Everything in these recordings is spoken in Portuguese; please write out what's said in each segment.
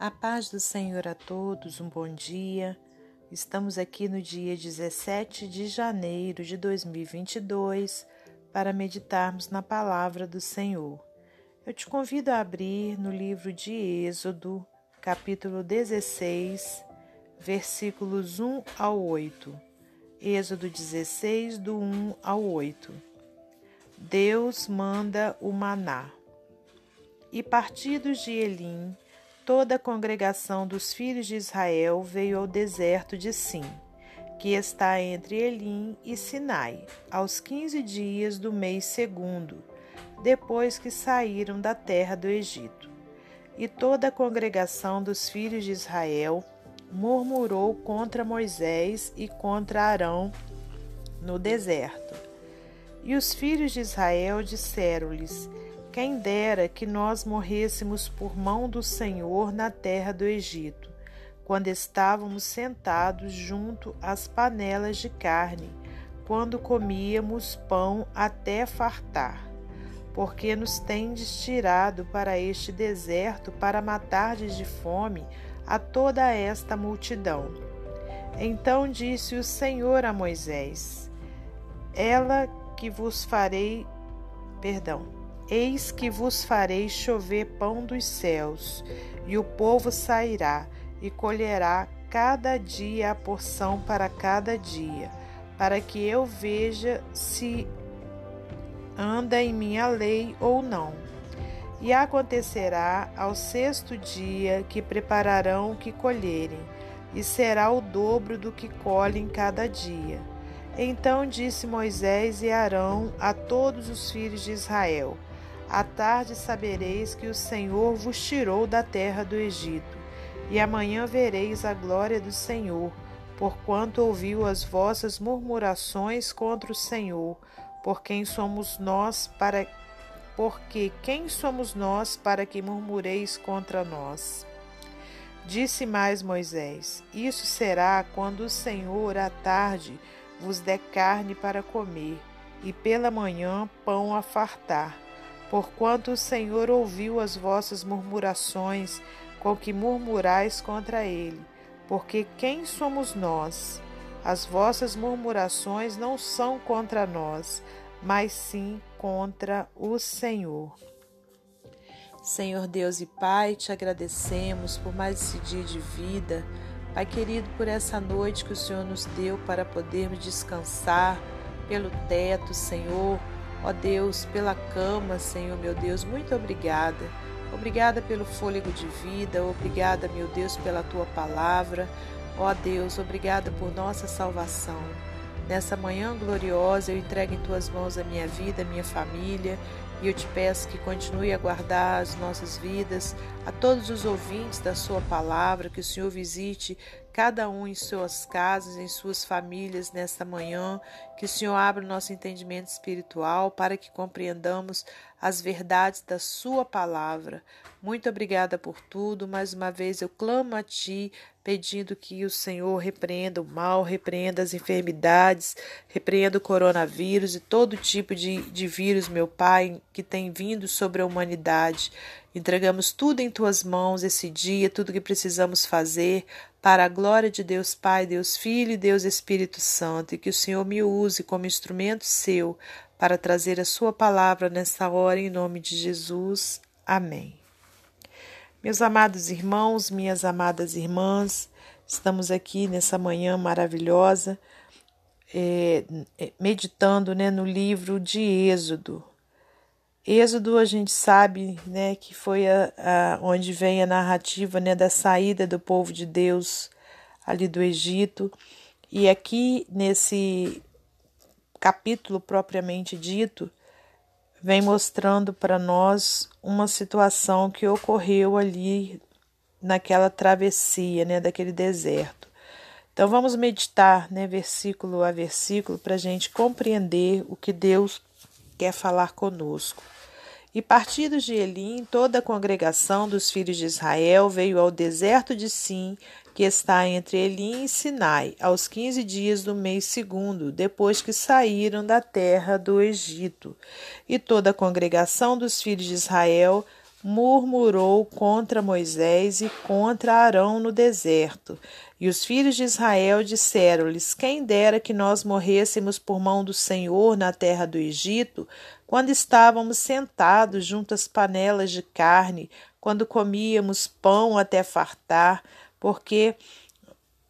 A paz do Senhor a todos, um bom dia. Estamos aqui no dia 17 de janeiro de 2022 para meditarmos na palavra do Senhor. Eu te convido a abrir no livro de Êxodo, capítulo 16, versículos 1 ao 8. Êxodo 16, do 1 ao 8. Deus manda o maná. E partidos de Elim, toda a congregação dos filhos de Israel veio ao deserto de Sim, que está entre Elim e Sinai, aos quinze dias do mês segundo, depois que saíram da terra do Egito. E toda a congregação dos filhos de Israel murmurou contra Moisés e contra Arão no deserto. E os filhos de Israel disseram-lhes: quem dera que nós morrêssemos por mão do Senhor na terra do Egito, quando estávamos sentados junto às panelas de carne, quando comíamos pão até fartar. Porque nos tendes tirado para este deserto para matardes de fome a toda esta multidão. Então disse o Senhor a Moisés: Ela que vos farei, perdão, Eis que vos farei chover pão dos céus, e o povo sairá e colherá cada dia a porção para cada dia, para que eu veja se anda em minha lei ou não. E acontecerá ao sexto dia que prepararão o que colherem, e será o dobro do que colhem cada dia. Então disse Moisés e Arão a todos os filhos de Israel: à tarde sabereis que o Senhor vos tirou da terra do Egito, e amanhã vereis a glória do Senhor, porquanto ouviu as vossas murmurações contra o Senhor, por quem somos nós para porque quem somos nós para que murmureis contra nós? Disse mais Moisés: Isso será quando o Senhor à tarde vos der carne para comer, e pela manhã pão a fartar porquanto o Senhor ouviu as vossas murmurações com que murmurais contra ele. Porque quem somos nós? As vossas murmurações não são contra nós, mas sim contra o Senhor. Senhor Deus e Pai, te agradecemos por mais esse dia de vida. Pai querido, por essa noite que o Senhor nos deu para podermos descansar pelo teto, Senhor Ó Deus, pela cama, Senhor meu Deus, muito obrigada. Obrigada pelo fôlego de vida, obrigada, meu Deus, pela tua palavra. Ó Deus, obrigada por nossa salvação. Nessa manhã gloriosa, eu entrego em tuas mãos a minha vida, a minha família, e eu te peço que continue a guardar as nossas vidas, a todos os ouvintes da Sua palavra, que o Senhor visite cada um em suas casas, em suas famílias nesta manhã, que o Senhor abra o nosso entendimento espiritual para que compreendamos as verdades da Sua palavra. Muito obrigada por tudo. Mais uma vez eu clamo a Ti, pedindo que o Senhor repreenda o mal, repreenda as enfermidades, repreenda o coronavírus e todo tipo de, de vírus, meu Pai, que tem vindo sobre a humanidade. Entregamos tudo em tuas mãos esse dia, tudo que precisamos fazer para a glória de Deus Pai, Deus Filho e Deus Espírito Santo, e que o Senhor me use como instrumento seu para trazer a sua palavra nesta hora em nome de Jesus. Amém. Meus amados irmãos, minhas amadas irmãs, estamos aqui nessa manhã maravilhosa, é, meditando né, no livro de Êxodo. Êxodo a gente sabe né, que foi a, a, onde vem a narrativa né, da saída do povo de Deus ali do Egito. E aqui nesse capítulo propriamente dito, vem mostrando para nós uma situação que ocorreu ali naquela travessia, né, daquele deserto. Então vamos meditar, né, versículo a versículo, para a gente compreender o que Deus quer falar conosco. E partidos de Elim, toda a congregação dos filhos de Israel veio ao deserto de Sim, que está entre Elim e Sinai, aos quinze dias do mês segundo, depois que saíram da terra do Egito. E toda a congregação dos filhos de Israel murmurou contra Moisés e contra Arão no deserto. E os filhos de Israel disseram-lhes: Quem dera que nós morrêssemos por mão do Senhor na terra do Egito, quando estávamos sentados junto às panelas de carne, quando comíamos pão até fartar, porque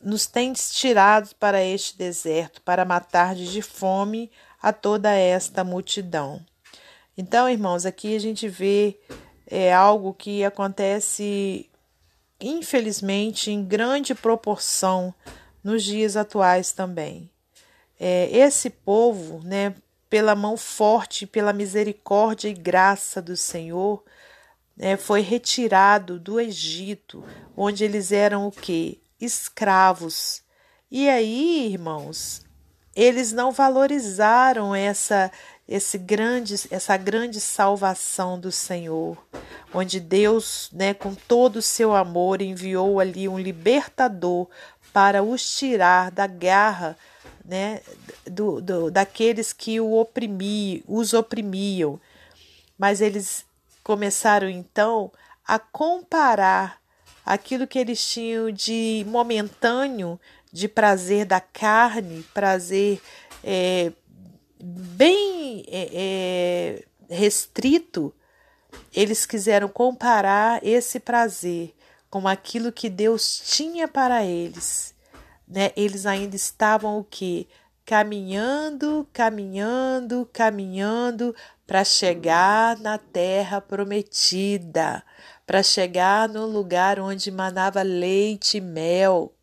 nos tens tirado para este deserto, para matar de fome a toda esta multidão. Então, irmãos, aqui a gente vê é, algo que acontece, infelizmente, em grande proporção nos dias atuais também. É, esse povo, né, pela mão forte, pela misericórdia e graça do Senhor, é, foi retirado do Egito, onde eles eram o que? escravos. E aí, irmãos, eles não valorizaram essa esse grande essa grande salvação do Senhor, onde Deus, né, com todo o seu amor enviou ali um libertador para os tirar da garra, né, do, do daqueles que o oprimiam, os oprimiam. Mas eles começaram então a comparar aquilo que eles tinham de momentâneo, de prazer da carne, prazer é, bem é, é, restrito, eles quiseram comparar esse prazer com aquilo que Deus tinha para eles. Né? Eles ainda estavam o que? Caminhando, caminhando, caminhando para chegar na terra prometida para chegar no lugar onde manava leite e mel.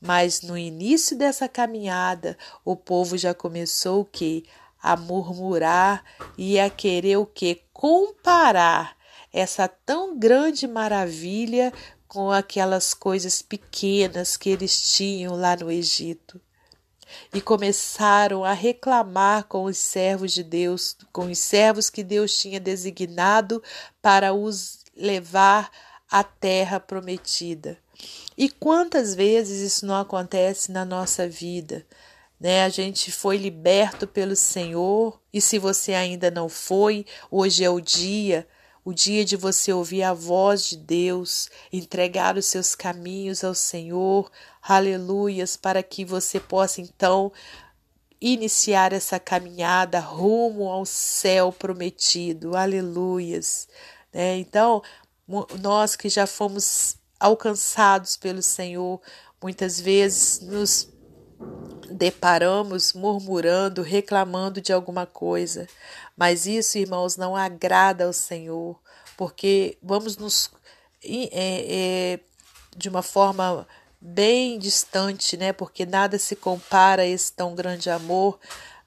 Mas no início dessa caminhada, o povo já começou o que? A murmurar e a querer o que? Comparar essa tão grande maravilha com aquelas coisas pequenas que eles tinham lá no Egito. E começaram a reclamar com os servos de Deus, com os servos que Deus tinha designado para os levar à terra prometida. E quantas vezes isso não acontece na nossa vida? Né? A gente foi liberto pelo Senhor, e se você ainda não foi, hoje é o dia, o dia de você ouvir a voz de Deus, entregar os seus caminhos ao Senhor, aleluias, para que você possa então iniciar essa caminhada rumo ao céu prometido, aleluias. Né? Então, nós que já fomos alcançados pelo Senhor, muitas vezes nos deparamos murmurando, reclamando de alguma coisa. Mas isso, irmãos, não agrada ao Senhor, porque vamos nos. É, é, de uma forma bem distante, né? Porque nada se compara a esse tão grande amor,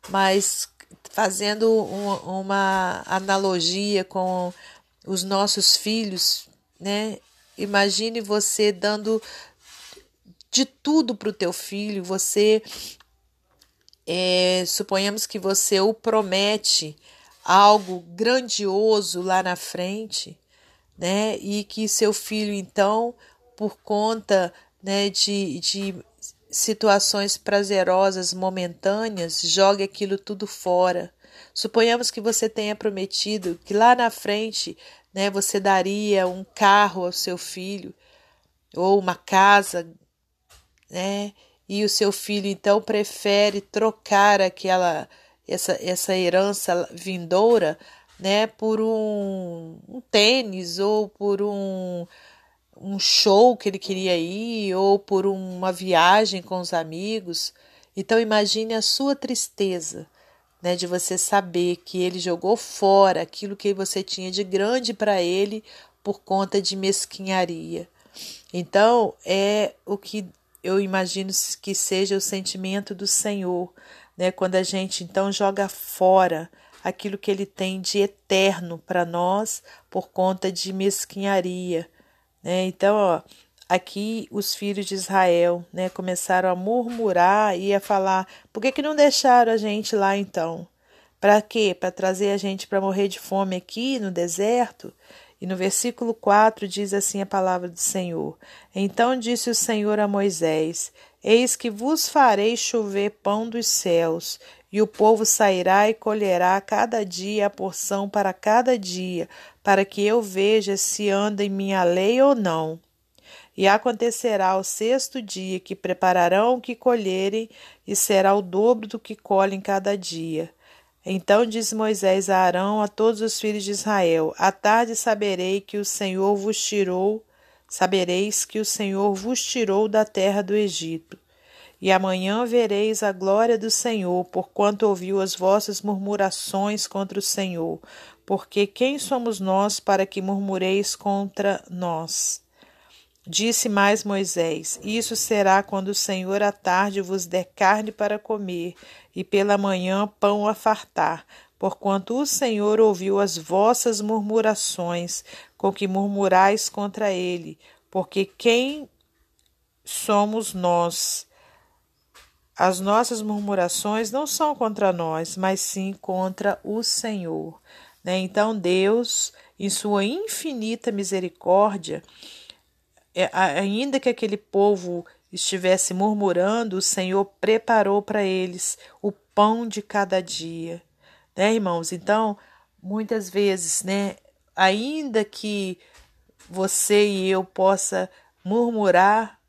mas fazendo uma, uma analogia com os nossos filhos, né? Imagine você dando de tudo para o teu filho, você é, suponhamos que você o promete algo grandioso lá na frente, né? E que seu filho então, por conta né, de, de situações prazerosas momentâneas, jogue aquilo tudo fora Suponhamos que você tenha prometido que lá na frente, né, você daria um carro ao seu filho ou uma casa, né? E o seu filho então prefere trocar aquela essa, essa herança vindoura, né, por um, um tênis ou por um um show que ele queria ir ou por uma viagem com os amigos. Então imagine a sua tristeza né, de você saber que ele jogou fora aquilo que você tinha de grande para ele por conta de mesquinharia. Então, é o que eu imagino que seja o sentimento do Senhor, né, quando a gente então joga fora aquilo que ele tem de eterno para nós por conta de mesquinharia, né? Então, ó, aqui os filhos de Israel, né, começaram a murmurar e a falar: por que, que não deixaram a gente lá então? Para quê? Para trazer a gente para morrer de fome aqui no deserto? E no versículo 4 diz assim a palavra do Senhor: Então disse o Senhor a Moisés: Eis que vos farei chover pão dos céus, e o povo sairá e colherá cada dia a porção para cada dia, para que eu veja se anda em minha lei ou não. E acontecerá ao sexto dia que prepararão o que colherem, e será o dobro do que colhem cada dia. Então disse Moisés a Arão a todos os filhos de Israel: À tarde saberei que o Senhor vos tirou, sabereis que o Senhor vos tirou da terra do Egito. E amanhã vereis a glória do Senhor, porquanto ouviu as vossas murmurações contra o Senhor. Porque quem somos nós para que murmureis contra nós? Disse mais Moisés: Isso será quando o Senhor à tarde vos der carne para comer, e pela manhã pão a fartar, porquanto o Senhor ouviu as vossas murmurações, com que murmurais contra ele, porque quem somos nós? As nossas murmurações não são contra nós, mas sim contra o Senhor. Né? Então, Deus, em sua infinita misericórdia, é, ainda que aquele povo estivesse murmurando, o Senhor preparou para eles o pão de cada dia. Né, irmãos? Então, muitas vezes, né, ainda que você e eu possa murmurar,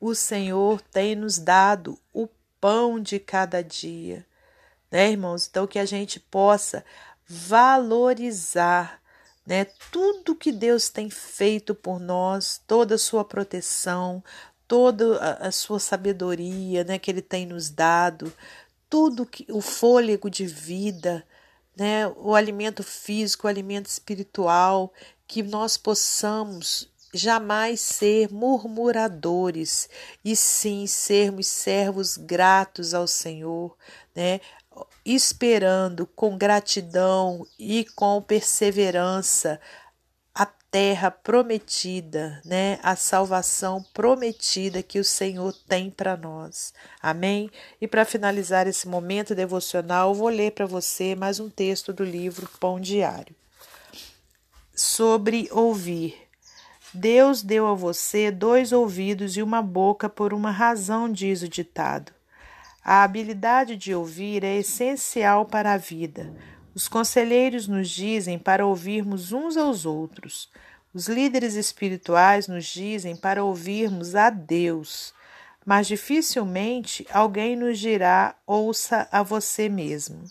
o Senhor tem nos dado o pão de cada dia, né, irmãos? Então, que a gente possa valorizar, né, tudo que Deus tem feito por nós, toda a sua proteção, toda a, sua sabedoria, né, que Ele tem nos dado, tudo que o fôlego de vida, né, o alimento físico, o alimento espiritual, que nós possamos jamais ser murmuradores, e sim sermos servos gratos ao Senhor, né? Esperando com gratidão e com perseverança a terra prometida, né? A salvação prometida que o Senhor tem para nós. Amém? E para finalizar esse momento devocional, vou ler para você mais um texto do livro Pão Diário. Sobre ouvir. Deus deu a você dois ouvidos e uma boca por uma razão, diz o ditado. A habilidade de ouvir é essencial para a vida. Os conselheiros nos dizem para ouvirmos uns aos outros. Os líderes espirituais nos dizem para ouvirmos a Deus. Mas dificilmente alguém nos dirá ouça a você mesmo.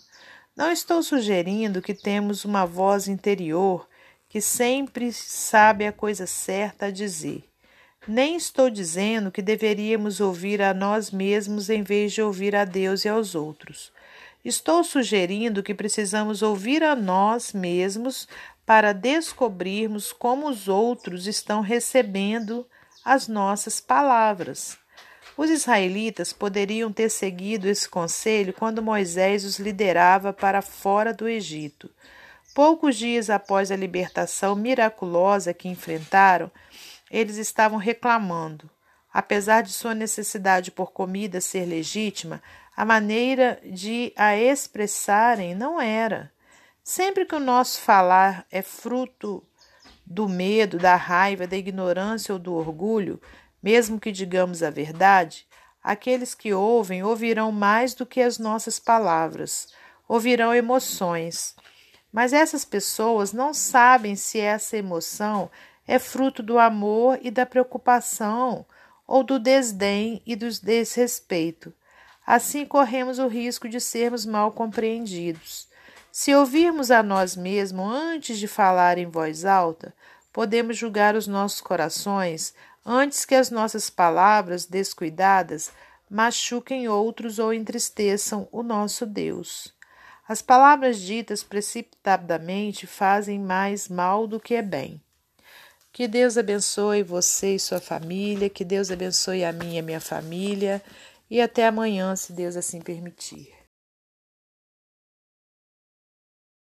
Não estou sugerindo que temos uma voz interior que sempre sabe a coisa certa a dizer. Nem estou dizendo que deveríamos ouvir a nós mesmos em vez de ouvir a Deus e aos outros. Estou sugerindo que precisamos ouvir a nós mesmos para descobrirmos como os outros estão recebendo as nossas palavras. Os israelitas poderiam ter seguido esse conselho quando Moisés os liderava para fora do Egito. Poucos dias após a libertação miraculosa que enfrentaram, eles estavam reclamando. Apesar de sua necessidade por comida ser legítima, a maneira de a expressarem não era. Sempre que o nosso falar é fruto do medo, da raiva, da ignorância ou do orgulho, mesmo que digamos a verdade, aqueles que ouvem ouvirão mais do que as nossas palavras, ouvirão emoções. Mas essas pessoas não sabem se essa emoção é fruto do amor e da preocupação ou do desdém e do desrespeito. Assim corremos o risco de sermos mal compreendidos. Se ouvirmos a nós mesmos antes de falar em voz alta, podemos julgar os nossos corações antes que as nossas palavras descuidadas machuquem outros ou entristeçam o nosso Deus. As palavras ditas precipitadamente fazem mais mal do que é bem. Que Deus abençoe você e sua família, que Deus abençoe a minha e a minha família, e até amanhã, se Deus assim permitir.